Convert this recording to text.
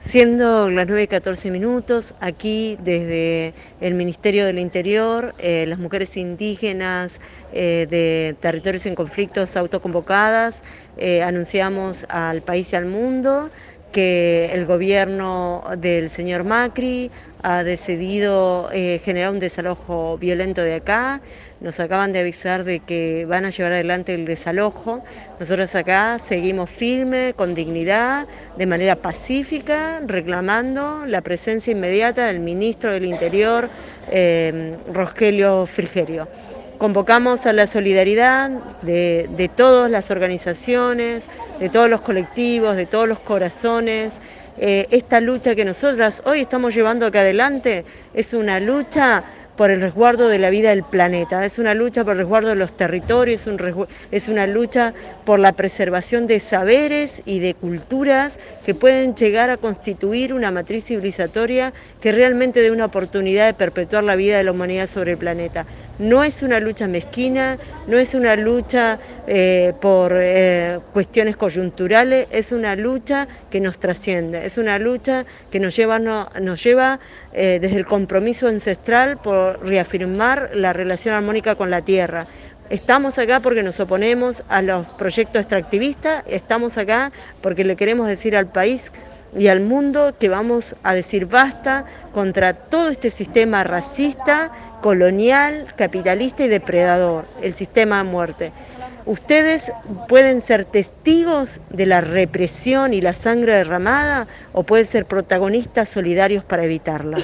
Siendo las 9 y 14 minutos, aquí desde el Ministerio del Interior, eh, las mujeres indígenas eh, de territorios en conflictos autoconvocadas, eh, anunciamos al país y al mundo que el gobierno del señor Macri ha decidido eh, generar un desalojo violento de acá. Nos acaban de avisar de que van a llevar adelante el desalojo. Nosotros acá seguimos firme, con dignidad, de manera pacífica, reclamando la presencia inmediata del ministro del Interior, eh, Rogelio Frigerio. Convocamos a la solidaridad de, todas las organizaciones, de todos los colectivos, de todos los corazones. Eh, esta lucha que nosotras hoy estamos llevando acá adelante es una lucha por el resguardo de la vida del planeta, es una lucha por el resguardo de los territorios, es una lucha por la preservación de saberes y de culturas que pueden llegar a constituir una matriz civilizatoria que realmente dé una oportunidad de perpetuar la vida de la humanidad sobre el planeta. No es una lucha mezquina, no es una lucha eh, por eh, cuestiones coyunturales, es una lucha que nos trasciende, es una lucha que nos lleva, eh, desde el compromiso ancestral por reafirmar la relación armónica con la tierra. Estamos acá porque nos oponemos a los proyectos extractivistas, estamos acá porque le queremos decir al país y al mundo que vamos a decir basta contra todo este sistema racista, colonial, capitalista y depredador, el sistema de muerte. Ustedes pueden ser testigos de la represión y la sangre derramada o pueden ser protagonistas solidarios para evitarla.